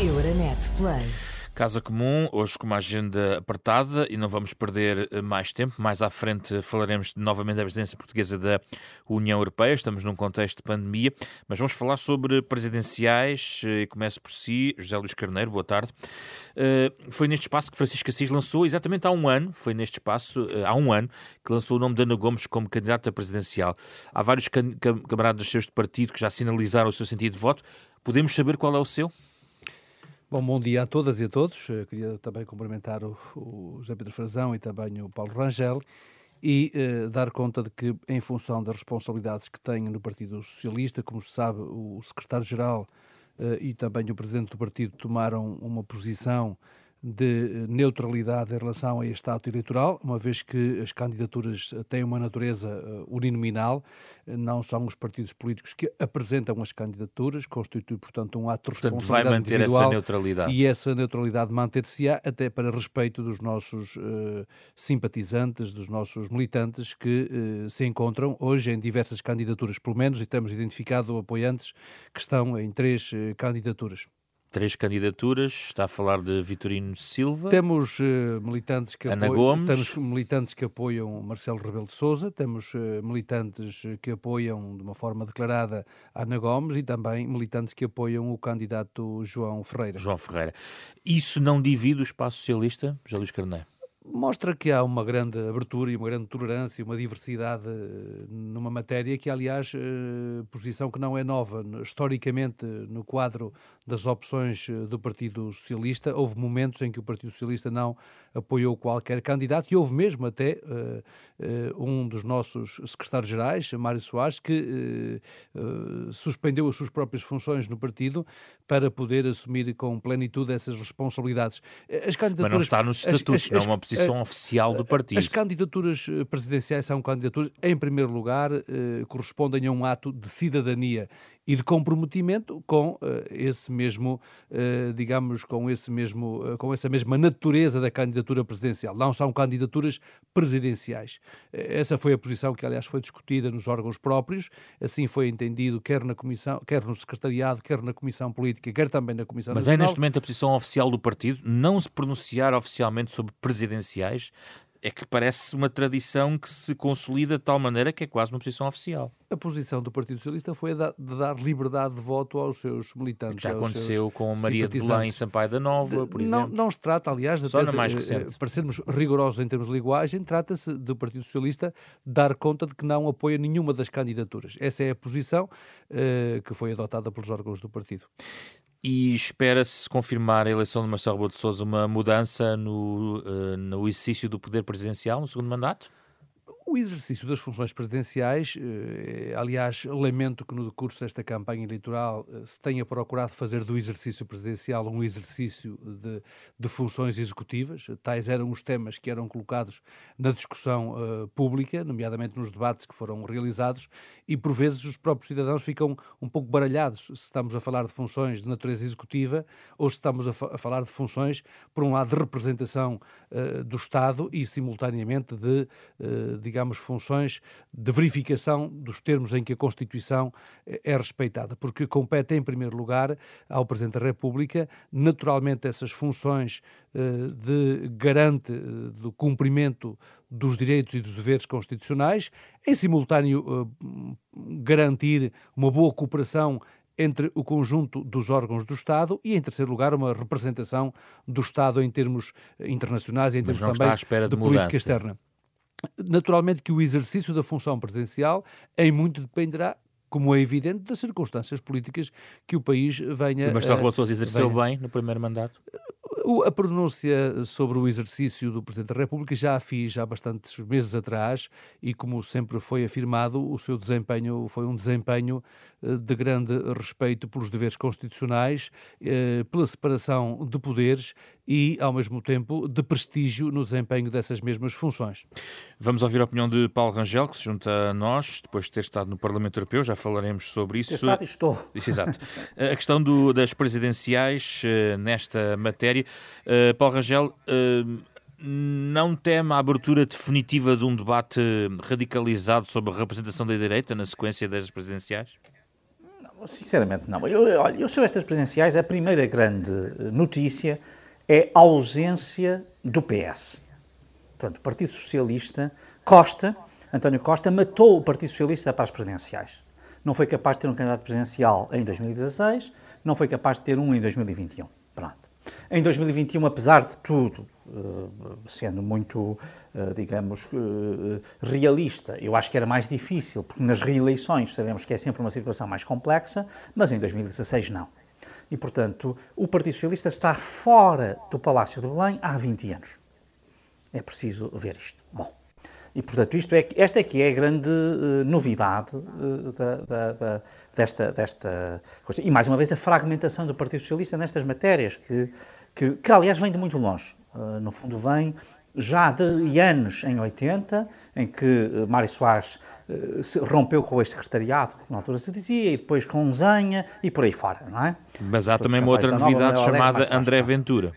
Euronet Plus. Casa Comum, hoje com uma agenda apertada e não vamos perder eh, mais tempo. Mais à frente falaremos novamente da presidência portuguesa da União Europeia. Estamos num contexto de pandemia, mas vamos falar sobre presidenciais. Eh, e Começo por si, José Luís Carneiro, boa tarde. Eh, foi neste espaço que Francisco Assis lançou, exatamente há um ano, foi neste espaço, há um ano, que lançou o nome de Ana Gomes como candidata presidencial. Há vários camaradas seus de partido que já sinalizaram o seu sentido de voto. Podemos saber qual é o seu? Bom, bom dia a todas e a todos. Eu queria também cumprimentar o, o José Pedro Frazão e também o Paulo Rangel e eh, dar conta de que, em função das responsabilidades que tenho no Partido Socialista, como se sabe, o secretário-geral eh, e também o presidente do partido tomaram uma posição de neutralidade em relação a este ato eleitoral, uma vez que as candidaturas têm uma natureza uh, uninominal, não são os partidos políticos que apresentam as candidaturas, constitui, portanto, um ato de responsabilidade vai manter essa neutralidade. E essa neutralidade manter-se-á até para respeito dos nossos uh, simpatizantes, dos nossos militantes que uh, se encontram hoje em diversas candidaturas, pelo menos, e temos identificado apoiantes que estão em três candidaturas três candidaturas, está a falar de Vitorino Silva. Temos uh, militantes que Ana apoiam, Gomes. temos militantes que apoiam Marcelo Rebelo de Sousa, temos uh, militantes que apoiam de uma forma declarada Ana Gomes e também militantes que apoiam o candidato João Ferreira. João Ferreira. Isso não divide o espaço socialista, José Luís Carneiro? Mostra que há uma grande abertura e uma grande tolerância, uma diversidade eh, numa matéria que, aliás, eh, posição que não é nova. Historicamente, no quadro das opções eh, do Partido Socialista, houve momentos em que o Partido Socialista não apoiou qualquer candidato e houve mesmo até um dos nossos secretários-gerais, Mário Soares, que suspendeu as suas próprias funções no partido para poder assumir com plenitude essas responsabilidades. As candidaturas, Mas não está nos estatutos, as, as, não é uma posição uh, oficial do partido. As candidaturas eh, presidenciais são candidaturas, em primeiro lugar, uh, correspondem a um ato de cidadania e de comprometimento com uh, esse mesmo, digamos, com esse mesmo, com essa mesma natureza da candidatura presidencial. Não são candidaturas presidenciais. essa foi a posição que, aliás, foi discutida nos órgãos próprios. Assim foi entendido quer na comissão, quer no secretariado, quer na comissão política, quer também na comissão. Mas nacional. é neste momento a posição oficial do partido não se pronunciar oficialmente sobre é que parece uma tradição que se consolida de tal maneira que é quase uma posição oficial. A posição do Partido Socialista foi a de dar liberdade de voto aos seus militantes. Já aconteceu com Maria de Belém Sampaio da Nova, por exemplo. Não, não se trata, aliás, de Só na mais recente. Eh, para sermos rigorosos em termos de linguagem, trata-se do Partido Socialista dar conta de que não apoia nenhuma das candidaturas. Essa é a posição uh, que foi adotada pelos órgãos do partido e espera-se confirmar a eleição de Marcelo Rebelo de Sousa uma mudança no, uh, no exercício do poder presidencial no segundo mandato? O exercício das funções presidenciais, eh, aliás, lamento que no decurso desta campanha eleitoral eh, se tenha procurado fazer do exercício presidencial um exercício de, de funções executivas. Tais eram os temas que eram colocados na discussão uh, pública, nomeadamente nos debates que foram realizados, e por vezes os próprios cidadãos ficam um pouco baralhados se estamos a falar de funções de natureza executiva ou se estamos a, fa a falar de funções, por um lado, de representação do Estado e, simultaneamente, de, digamos, digamos, funções de verificação dos termos em que a Constituição eh, é respeitada, porque compete, em primeiro lugar, ao Presidente da República. Naturalmente, essas funções eh, de garante eh, do cumprimento dos direitos e dos deveres constitucionais, em simultâneo garantir uma boa cooperação entre o conjunto dos órgãos do Estado e, em terceiro lugar, uma representação do Estado em termos internacionais e em termos também de, de política externa. Naturalmente que o exercício da função presidencial em muito dependerá como é evidente, das circunstâncias políticas que o país venha... O Marcelo Rebelo Sousa exerceu venha... bem no primeiro mandato? A pronúncia sobre o exercício do Presidente da República já a fiz há bastantes meses atrás e, como sempre foi afirmado, o seu desempenho foi um desempenho eh, de grande respeito pelos deveres constitucionais, eh, pela separação de poderes e, ao mesmo tempo, de prestígio no desempenho dessas mesmas funções. Vamos ouvir a opinião de Paulo Rangel, que se junta a nós, depois de ter estado no Parlamento Europeu, já falaremos sobre isso. Estado estou. Isso, exato. A questão do, das presidenciais eh, nesta matéria. Paulo Rangel, não teme a abertura definitiva de um debate radicalizado sobre a representação da direita na sequência das presidenciais? Sinceramente, não. Eu, olha, eu sobre estas presidenciais, a primeira grande notícia é a ausência do PS. Portanto, o Partido Socialista, Costa, António Costa, matou o Partido Socialista para as presidenciais. Não foi capaz de ter um candidato presidencial em 2016, não foi capaz de ter um em 2021. Pronto. Em 2021, apesar de tudo, eh, sendo muito, eh, digamos, eh, realista, eu acho que era mais difícil, porque nas reeleições sabemos que é sempre uma situação mais complexa, mas em 2016 não. E, portanto, o Partido Socialista está fora do Palácio de Belém há 20 anos. É preciso ver isto. Bom, e, portanto, isto é, esta é que é a grande uh, novidade uh, da, da, da, desta, desta coisa. E, mais uma vez, a fragmentação do Partido Socialista nestas matérias, que, que, que aliás, vem de muito longe. Uh, no fundo, vem já de anos em 80, em que Mário Soares rompeu com o ex-secretariado, na altura se dizia, e depois com Zenha e por aí fora, não é? Mas há também uma outra novidade chamada André Ventura.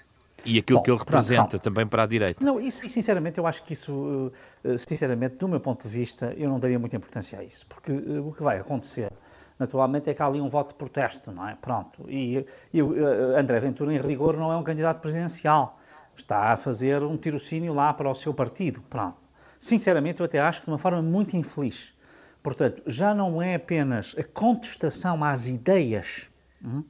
E aquilo Bom, que ele representa pronto, também para a direita. Não, isso, sinceramente, eu acho que isso, eh, sinceramente, do meu ponto de vista, eu não daria muita importância a isso, porque eh, o que vai acontecer, naturalmente, é que há ali um voto de protesto, não é? Pronto. E, e eh, André Ventura, em rigor, não é um candidato presidencial. Está a fazer um tirocínio lá para o seu partido. Pronto. Sinceramente, eu até acho que de uma forma muito infeliz. Portanto, já não é apenas a contestação às ideias. Hum?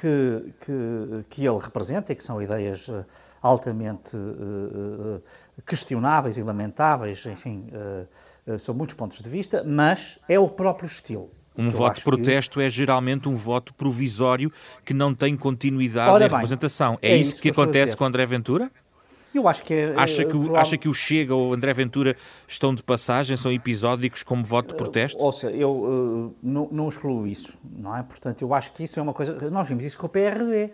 que, que, que ele representa que são ideias eh, altamente uh, questionáveis e lamentáveis, enfim, uh, uh, sob muitos pontos de vista, mas é o próprio estilo. Um voto de protesto que... é geralmente um voto provisório que não tem continuidade Ora em representação. É, é isso, que, que acontece com André Ventura? Eu acho que é. Acha que, o, acha que o Chega ou o André Ventura estão de passagem, são episódicos como voto de protesto? Ou seja, eu uh, não, não excluo isso, não é? Portanto, eu acho que isso é uma coisa. Nós vimos isso com o PRD, uh,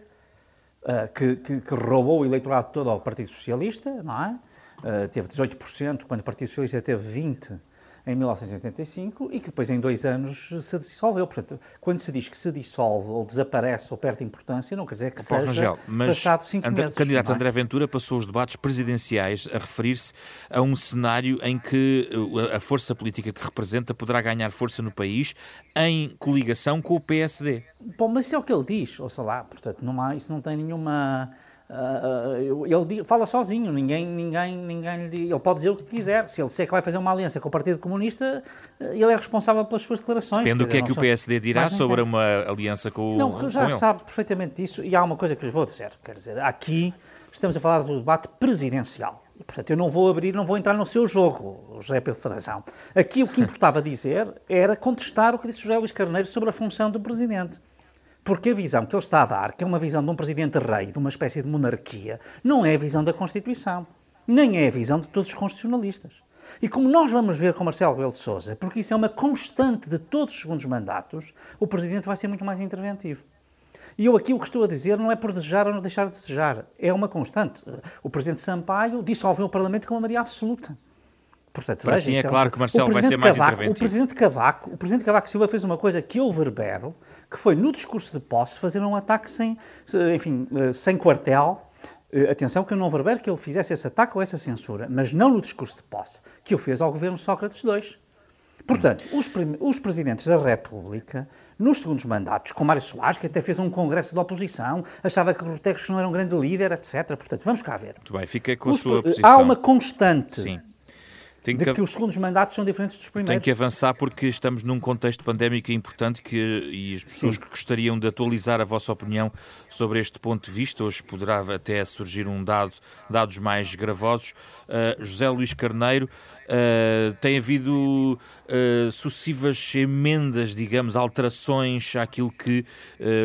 eh, que, que, que, roubou o eleitorado todo ao Partido Socialista, não é? Uh, teve 18%, quando o Partido Socialista teve 20% em 1985 e que depois em dois anos se dissolveu. Portanto, quando se diz que se dissolve ou desaparece ou perde importância, não quer dizer que Paulo seja Rangel, mas passado cinco André, meses. O candidato é? André Ventura passou os debates presidenciais a referir-se a um cenário em que uh, a força política que representa poderá ganhar força no país em coligação com o PSD. Bom, mas isso é o que ele diz, ou sei lá, portanto, não há, isso não tem nenhuma Uh, ele fala sozinho, ninguém, ninguém, ninguém lhe ele pode dizer o que quiser. Se ele disser que vai fazer uma aliança com o Partido Comunista, ele é responsável pelas suas declarações. Depende do que é que o PSD dirá sobre uma aliança com o Não, já sabe perfeitamente disso e há uma coisa que lhes vou dizer. Quer dizer, aqui estamos a falar do debate presidencial. E, portanto, eu não vou abrir, não vou entrar no seu jogo, José Pedro Frazão. Aqui o que importava dizer era contestar o que disse José Luís Carneiro sobre a função do Presidente. Porque a visão que ele está a dar, que é uma visão de um presidente-rei, de uma espécie de monarquia, não é a visão da Constituição. Nem é a visão de todos os constitucionalistas. E como nós vamos ver com Marcelo Rebelo de Sousa, porque isso é uma constante de todos os segundos mandatos, o Presidente vai ser muito mais interventivo. E eu aqui o que estou a dizer não é por desejar ou não deixar de desejar, é uma constante. O Presidente Sampaio dissolveu o Parlamento com uma maioria absoluta. Portanto, Para assim é, claro que Marcelo vai ser mais Cavaco, interventivo. O Presidente Cavaco, o Presidente Cavaco Silva fez uma coisa que eu verbero, que foi no discurso de posse fazer um ataque sem, enfim, eh, sem quartel. Eh, atenção que eu não verbero que ele fizesse esse ataque ou essa censura, mas não no discurso de posse, que ele fez ao governo Sócrates II. Portanto, os, os, presidentes da República, nos segundos mandatos, com Mário Soares, que até fez um congresso de oposição, achava que Guterres não era um grande líder, etc. Portanto, vamos cá ver. Muito bem, fica com a os, sua posição. Há uma constante Sim tem de que, que os segundos mandatos são diferentes dos primeiros. Tem que avançar porque estamos num contexto pandémico importante que, e as pessoas Sim. que gostariam de atualizar a vossa opinião sobre este ponto de vista, hoje poderá até surgir um dado, dados mais gravosos. Uh, José Luís Carneiro, uh, tem havido uh, sucessivas emendas, digamos, alterações àquilo que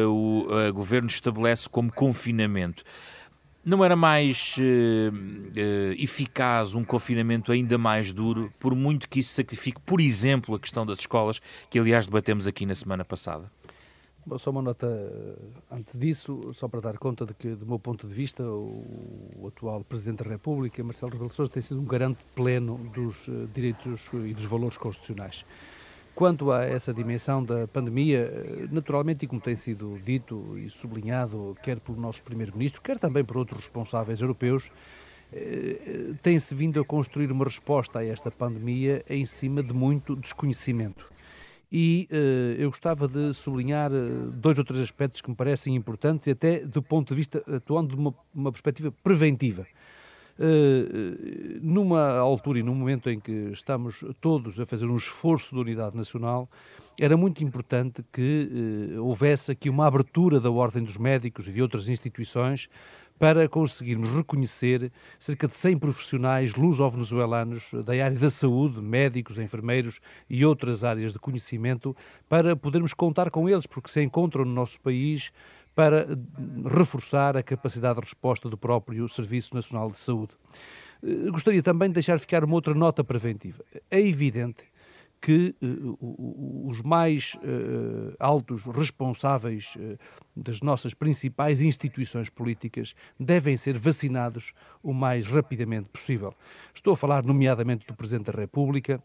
o governo estabelece como confinamento. Não era mais uh, uh, eficaz um confinamento ainda mais duro, por muito que isso sacrifique, por exemplo, a questão das escolas, que aliás debatemos aqui na semana passada? Bom, só uma nota eh, antes disso, só para dar conta de que, do meu ponto de vista, o, o atual Presidente da República, Marcelo Rebelo de Sousa, tem sido um garante pleno dos uh, direitos e dos valores constitucionais. Quanto a essa dimensão da pandemia, naturalmente, e como tem sido dito e sublinhado, quer pelo nosso Primeiro-Ministro, quer também por outros responsáveis europeus, eh, tem-se vindo a construir uma resposta a esta pandemia em cima de muito desconhecimento. e uh, eu gostava de sublinhar uh, dois ou três aspectos que me parecem importantes e até do ponto de vista, atuando de uma, uma perspectiva preventiva. Uh, numa altura e num momento em que estamos todos a fazer um esforço de unidade nacional, era muito importante que houvesse aqui uma abertura da Ordem dos Médicos e de outras instituições para conseguirmos reconhecer cerca de 100 profissionais luso-venezuelanos da área da saúde, médicos, enfermeiros e outras áreas de conhecimento, para podermos contar com eles, porque se encontram no nosso país para reforçar a capacidade de resposta do próprio Serviço Nacional de Saúde. Eh, gostaria também de deixar ficar uma outra nota preventiva. É evidente que uh, os mais uh, altos responsáveis uh, das nossas principais instituições políticas devem ser vacinados o mais rapidamente possível. Estou a falar, nomeadamente, do Presidente da República,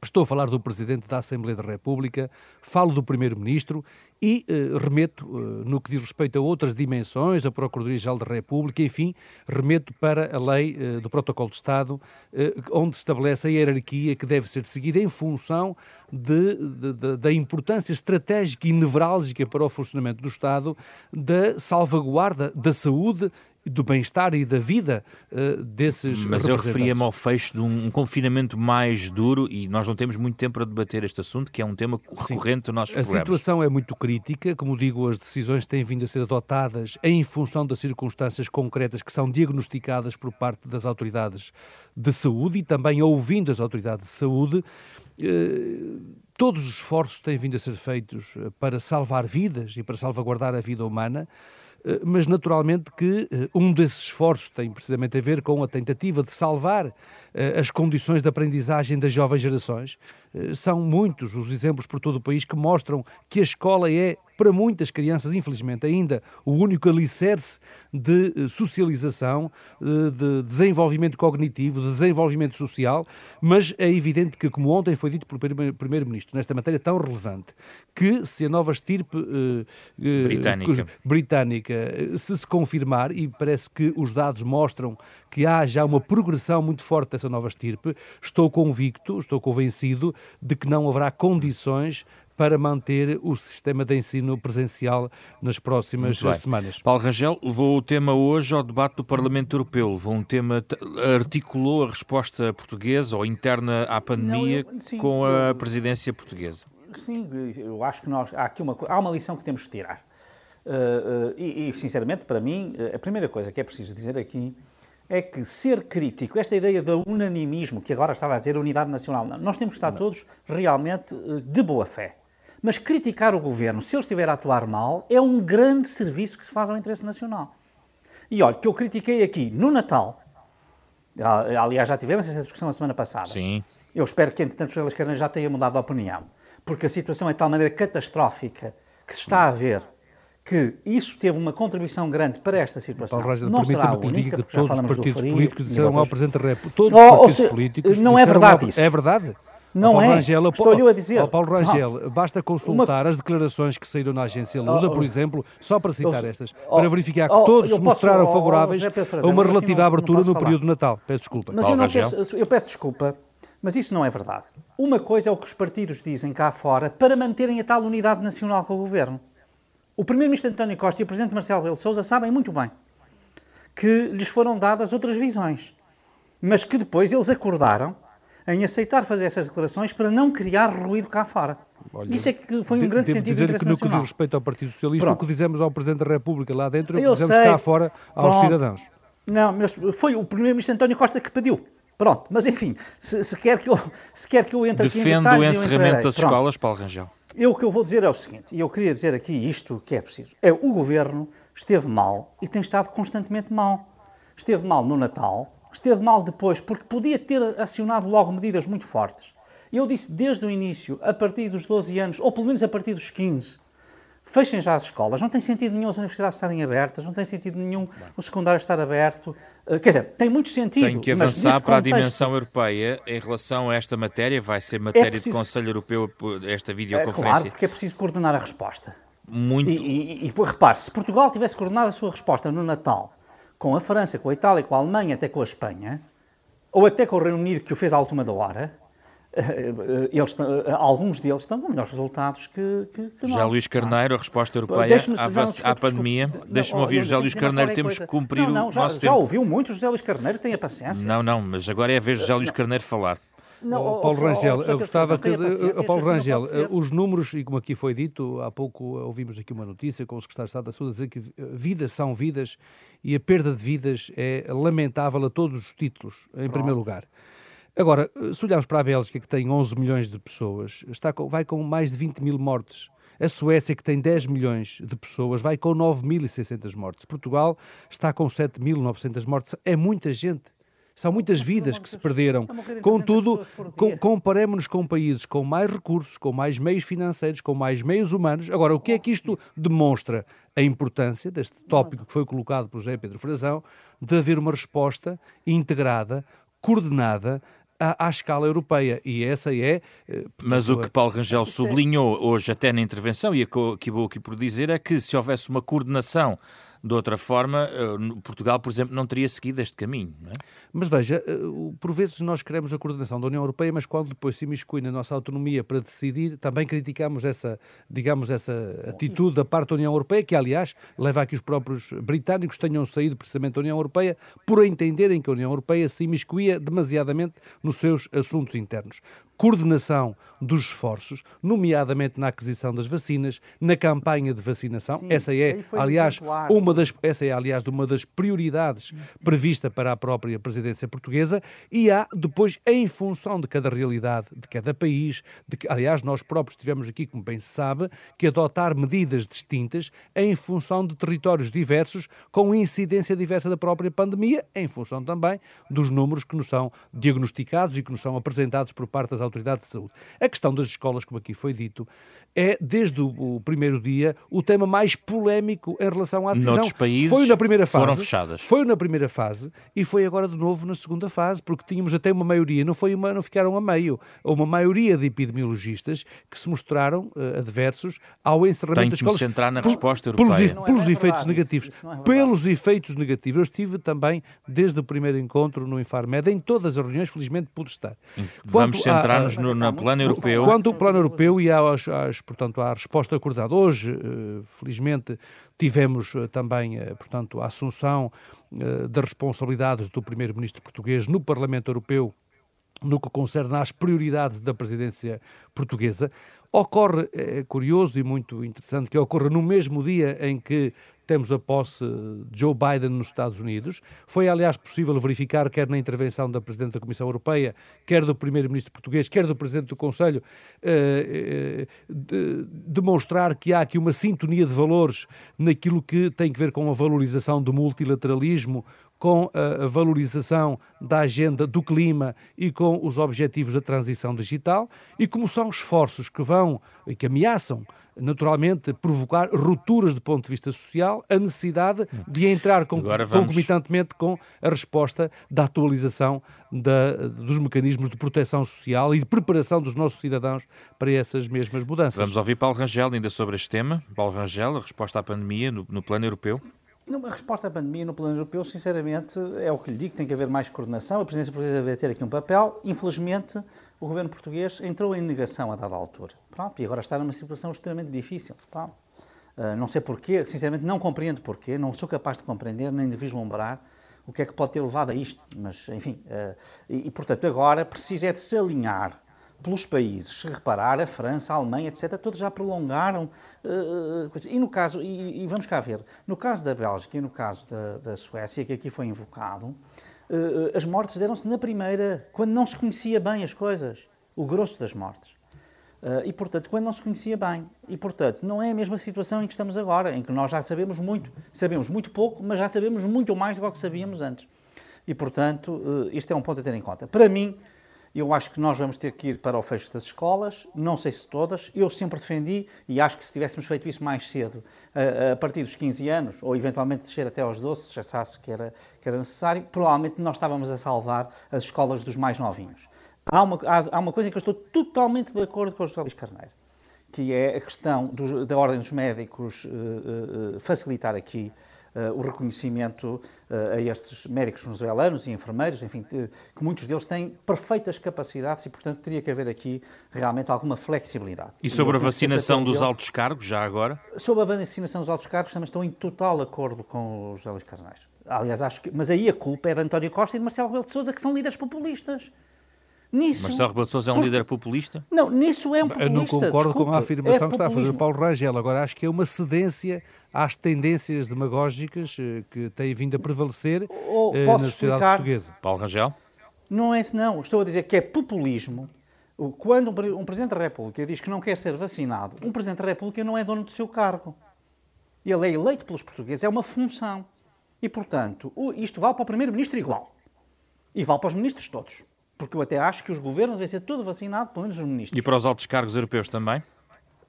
Estou a falar do Presidente da Assembleia da República, falo do Primeiro-Ministro e eh, remeto, eh, no que diz respeito a outras dimensões, a Procuradoria-Geral da República, enfim, remeto para a lei eh, do Protocolo de Estado, eh, onde se estabelece a hierarquia que deve ser seguida em função de, de, de, da importância estratégica e nevrálgica para o funcionamento do Estado da salvaguarda da saúde do bem-estar e da vida uh, desses Mas eu referia-me ao fecho de um, um, confinamento mais duro e nós não temos muito tempo para debater este assunto, que é um tema recorrente dos nossos a programas. A situação é muito crítica, como digo, as decisões têm vindo a ser adotadas em função das circunstâncias concretas que são diagnosticadas por parte das autoridades de saúde e também ouvindo as autoridades de saúde. Uh, todos os esforços têm vindo a ser feitos eh, para salvar vidas e para salvaguardar a vida humana. Eh, mas naturalmente que eh, um desses esforços tem precisamente a ver com a tentativa de salvar as condições de aprendizagem das jovens gerações. São muitos os exemplos por todo o país que mostram que a escola é para muitas crianças, infelizmente, ainda o único alicerce de eh, socialização, eh, de desenvolvimento cognitivo, de desenvolvimento social, mas é evidente que, como ontem foi dito pelo Primeiro-Ministro, nesta matéria tão relevante, que se a nova estirpe eh, britânica. britânica se se confirmar, e parece que os dados mostram que há já uma progressão muito forte dessa nova estirpe, estou convicto, estou convencido de que não haverá condições para manter o sistema de ensino presencial nas próximas semanas. Paulo Rangel levou o tema hoje ao debate do Parlamento Europeu, levou um tema, articulou a resposta portuguesa ou interna à pandemia Não, eu, sim, com a presidência portuguesa. Sim, eu acho que nós, há aqui uma, há uma lição que temos de tirar. Uh, uh, e, e, sinceramente, para mim, uh, a primeira coisa que é preciso dizer aqui é que ser crítico, esta ideia do unanimismo, que agora estava a dizer unidade nacional, não, nós temos que estar não. todos realmente de boa fé. Mas criticar o governo, se ele estiver a atuar mal, é um grande serviço que se faz ao interesse nacional. E olha, que eu critiquei aqui no Natal, aliás, já tivemos essa discussão a semana passada. Sim. Eu espero que, entretanto, o Esquerda já tenha mudado de opinião, porque a situação é de tal maneira catastrófica que se está a ver que isso teve uma contribuição grande para esta situação. Paulo Rangel, permita-me que diga que todos os partidos políticos disseram ao Presidente da República, todos os partidos políticos Não é verdade ao... isso. É verdade? Não Paulo é. Rangel, Estou-lhe a dizer. Paulo Rangel, não. basta consultar uma... as declarações que saíram na agência Lusa, oh, por exemplo, só para citar estas, oh, para verificar que oh, todos se mostraram posso, favoráveis a uma relativa assim abertura no período de Natal. Peço desculpa. Mas eu, peço, eu peço desculpa, mas isso não é verdade. Uma coisa é o que os partidos dizem cá fora para manterem a tal unidade nacional com o governo. O Primeiro-Ministro António Costa e o Presidente Marcelo Rebelo de Sousa sabem muito bem que lhes foram dadas outras visões, mas que depois eles acordaram em aceitar fazer essas declarações para não criar ruído cá fora. Olha, Isso é que foi um grande devo sentido dizer que no que diz respeito ao Partido Socialista, Pronto. o que dizemos ao Presidente da República lá dentro, é o que dizemos sei. cá fora aos Pronto. cidadãos. Não, mas foi o Primeiro-Ministro António Costa que pediu. Pronto, mas enfim, se, se, quer, que eu, se quer que eu entre Defende aqui em detalhes, o encerramento das Pronto. escolas, Paulo Rangel. Eu o que eu vou dizer é o seguinte, e eu queria dizer aqui isto que é preciso. É o Governo esteve mal e tem estado constantemente mal. Esteve mal no Natal, esteve mal depois, porque podia ter acionado logo medidas muito fortes. Eu disse desde o início, a partir dos 12 anos, ou pelo menos a partir dos 15, fechem já as escolas. Não tem sentido nenhum as universidades estarem abertas, não tem sentido nenhum o secundário estar aberto. Eh, quer dizer, tem muito sentido. Tem que avançar para contexto, a dimensão europeia em relação a esta matéria. Vai ser matéria é preciso, de Conselho Europeu esta videoconferência. É, claro, porque é preciso coordenar a resposta. Muito. E, e, e repare, se Portugal tivesse coordenado a sua resposta no Natal com a França, com a Itália, com a Alemanha, até com a Espanha, ou até com o Reino Unido, que o fez à última da hora, eles, alguns deles estão com melhores resultados que, que, que José Luís Carneiro, a resposta europeia à, à pandemia. Deixa-me ouvir José Luís Carneiro, temos que cumprir não, não, o já, nosso já tempo. Já ouviu muito José Luís Carneiro, tenha paciência. Não, não, mas agora é a vez de José Luís Carneiro falar. Não, oh, Paulo Rangel, eu gostava que. Oh, Paulo Rangel, os números, e como aqui foi dito, há pouco ouvimos aqui uma notícia com o secretário de Estado da Saúde dizer que vidas são vidas e a perda de vidas é lamentável a todos os títulos, em Pronto. primeiro lugar. Agora, se olharmos para a Bélgica, que tem 11 milhões de pessoas, está com, vai com mais de 20 mil mortes. A Suécia, que tem 10 milhões de pessoas, vai com 9.600 mortes. Portugal está com 7.900 mortes. É muita gente. São muitas vidas que se perderam. Contudo, comparemos-nos com países com mais recursos, com mais meios financeiros, com mais meios humanos. Agora, o que é que isto demonstra? A importância deste tópico que foi colocado por José Pedro Frazão de haver uma resposta integrada, coordenada, à, à, escala europeia. E essa é. Eh, Mas o que Paulo Rangel sublinhou hoje, até na intervenção, e acabou aqui por dizer, é que se houvesse uma coordenação de outra forma, eh, Portugal, por exemplo, não teria seguido este caminho. É? Mas veja, eh, por vezes nós queremos a coordenação da União Europeia, mas quando depois se imiscui na nossa autonomia para decidir, também criticamos essa, digamos, essa atitude da parte da União Europeia, que aliás leva a que os próprios britânicos tenham saído precisamente da União Europeia por entenderem que a União Europeia se imiscuía demasiadamente nos seus assuntos internos coordenação dos esforços, nomeadamente na aquisição das vacinas, na campanha de vacinação. Sim, essa é, aliás, uma das essa é, aliás, uma das prioridades prevista para a própria presidência portuguesa e há depois em função de cada realidade, de cada país, de que, aliás, nós próprios tivemos aqui, como bem se sabe, que adotar medidas distintas em função de territórios diversos, com incidência diversa da própria pandemia, em função também dos números que nos são diagnosticados e que nos são apresentados por parte das autoridades de saúde. A questão das escolas, como aqui foi dito, é, desde o, primeiro dia, o tema mais polémico em relação à decisão. Noutros países foi na primeira fase, foram fechadas. Foi na primeira fase e foi agora de novo na segunda fase, porque tínhamos até uma maioria, não, foi uma, não ficaram a meio, uma maioria de epidemiologistas que se mostraram uh, adversos ao encerramento Tenho das escolas. Tenho centrar na resposta europeia. Pelos, é pelos efeitos negativos. Isso, isso é pelos efeitos negativos. Eu estive também, desde o primeiro encontro no Infarmed, em todas as reuniões, felizmente pude estar. Vamos centrar no, no plano europeu. Quanto ao plano europeu e às, às, portanto, à resposta acordada. Hoje, eh, felizmente, tivemos eh, também, eh, portanto, a assunção das responsabilidades do primeiro-ministro português no Parlamento Europeu no que concerne às prioridades da presidência portuguesa. Ocorre, é curioso e muito interessante, que ocorra no mesmo dia em que temos a posse de Joe Biden nos Estados Unidos. Foi, aliás, possível verificar, quer na intervenção da Presidente da Comissão Europeia, quer do Primeiro-Ministro português, quer do Presidente do Conselho, eh, eh, de, demonstrar que há aqui uma sintonia de valores naquilo que tem que ver com a valorização do multilateralismo, com a valorização da agenda do clima e com os objetivos da transição digital, e como são esforços que vão e que ameaçam naturalmente provocar rupturas do ponto de vista social, a necessidade de entrar com, vamos... concomitantemente com a resposta da atualização da, dos mecanismos de proteção social e de preparação dos nossos cidadãos para essas mesmas mudanças. Vamos ouvir Paulo Rangel ainda sobre este tema. Paulo Rangel, a resposta à pandemia no, no plano europeu. A resposta à pandemia no plano europeu, sinceramente, é o que lhe digo, tem que haver mais coordenação, a presidência portuguesa deve ter aqui um papel. Infelizmente, o governo português entrou em negação a dada altura. Pronto, e agora está numa situação extremamente difícil. Uh, não sei porquê, sinceramente não compreendo porquê, não sou capaz de compreender nem de vislumbrar o que é que pode ter levado a isto. Mas, enfim, uh, e, e, portanto agora precisa é de se alinhar pelos países, se reparar, a França, a Alemanha, etc., todos já prolongaram. Uh, e no caso, e, e, vamos cá ver, no caso da Bélgica e no caso da, da Suécia, que aqui foi invocado, uh, as mortes deram-se na primeira, quando não se conhecia bem as coisas, o grosso das mortes. Uh, e, portanto, quando não se conhecia bem. E, portanto, não é a mesma situação em que estamos agora, em que nós já sabemos muito. Sabemos muito pouco, mas já sabemos muito mais do que sabíamos antes. E, portanto, uh, isto é um ponto a ter em conta. Para mim, eu acho que nós vamos ter que ir para o fecho das escolas, não sei se todas. Eu sempre defendi, e acho que se tivéssemos feito isso mais cedo, a, partir dos 15 anos, ou eventualmente descer até aos 12, se achasse que era, que era necessário, provavelmente nós estávamos a salvar as escolas dos mais novinhos. Há uma, há, há uma coisa em que eu estou totalmente de acordo com o José Luís Carneiro, que é a questão da Ordem dos Médicos uh, uh, facilitar aqui o reconhecimento uh, a estes médicos venezuelanos e enfermeiros, enfim, que, que, muitos deles têm perfeitas capacidades e, portanto, teria que haver aqui realmente alguma flexibilidade. E sobre a vacinação dos altos cargos, já agora? Sobre a vacinação dos altos cargos, também estou em total acordo com os Elis Carnais. Aliás, acho que. Mas aí a culpa é de António Costa e de Marcelo Rebelo de Souza, que são líderes populistas. Nisso, Marcelo Rebelo de Sousa é um por... líder populista? Não, nisso é um populista. Eu não concordo desculpa, com a afirmação é que está a fazer o Paulo Rangel. Agora acho que é uma cedência às tendências demagógicas eh, que têm vindo a prevalecer oh, eh, na sociedade explicar? portuguesa. Paulo Rangel? Não é isso, não. Estou a dizer que é populismo. Quando um Presidente da República diz que não quer ser vacinado, um Presidente da República não é dono do seu cargo. Ele é eleito pelos portugueses, é uma função. E, portanto, isto vale para o Primeiro-Ministro igual. E vale para os ministros todos. Porque eu até acho que os governos devem ser tudo vacinado, pelo menos os ministros. E para os altos cargos europeus também?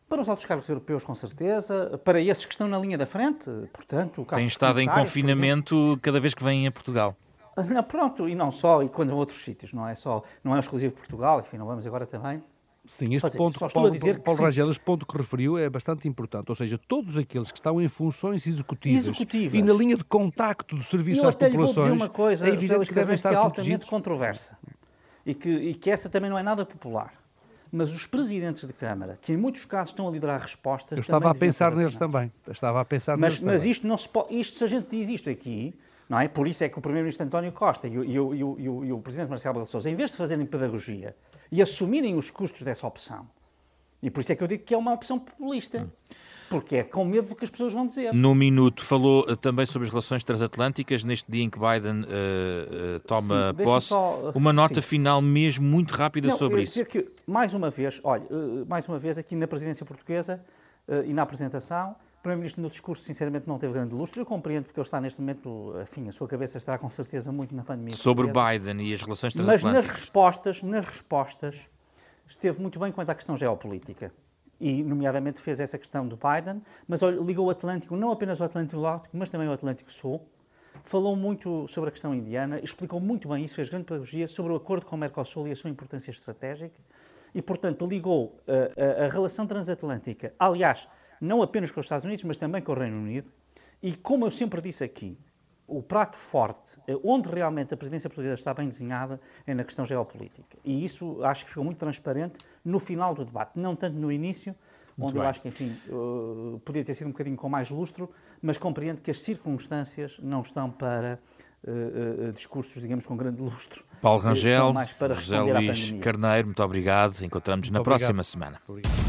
Para os altos cargos europeus, com certeza. Para esses que estão na linha da frente, portanto... Tem estado em confinamento cada vez que vêm a Portugal. Não, pronto, e não só, e quando a outros sítios, não é só, não é exclusivo de Portugal, enfim, não vamos agora também Sim, este ponto, Paulo, Paulo Rangel, este ponto que referiu é bastante importante. Ou seja, todos aqueles que estão em funções executivas, executivas. e na linha de contacto do serviço às populações, uma coisa, é evidente que devem estar que é altamente controversa e que, e que essa também não é nada popular. Mas os presidentes de Câmara, que em muitos casos estão a liderar respostas. Eu estava a pensar neles também. Eu estava a pensar mas, neles mas também. isto não se pode. Isto, se a gente diz isto aqui, não é? Por isso é que o Primeiro-Ministro António Costa e o, e, o, e, o, e o Presidente Marcelo Rebelo Sousa, em vez de fazerem pedagogia e assumirem os custos dessa opção, e por isso é que eu digo que é uma opção populista. Hum. Porque é com medo do que as pessoas vão dizer. No minuto falou uh, também sobre as relações transatlânticas, neste dia em que Biden uh, uh, toma sim, posse. Só, uma nota sim. final mesmo muito rápida Não, sobre isso. Que, mais uma vez, olha, mais uma vez aqui na presidência portuguesa e na apresentação, o Primeiro-Ministro no discurso sinceramente não teve grande lustre. Eu compreendo porque ele está neste momento, enfim, a sua cabeça está com certeza muito na pandemia. Sobre portuguesa. Biden e as relações transatlânticas. Mas nas respostas, nas respostas, esteve muito bem quanto à questão geopolítica. E, nomeadamente, fez essa questão do Biden, mas ligou o Atlântico, não apenas o Atlântico Norte, mas também o Atlântico Sul. Falou muito sobre a questão indiana, explicou muito bem isso, fez grande pedagogia sobre o acordo com o Mercosul e a sua importância estratégica. E, portanto, ligou a, uh, a, a relação transatlântica, aliás, não apenas com os Estados Unidos, mas também com o Reino Unido. E, como eu sempre disse aqui, o prato forte, eh, onde realmente a presidência portuguesa está bem desenhada, é na questão geopolítica. E isso acho que ficou muito transparente no final do debate, não tanto no início, muito onde bem. eu acho que, enfim, uh, podia ter sido um bocadinho com mais lustro, mas compreendo que as circunstâncias não estão para uh, uh, discursos, digamos, com grande lustro. Paulo Rangel, José Luís Carneiro, muito obrigado. Encontramos na obrigado. próxima semana. Obrigado.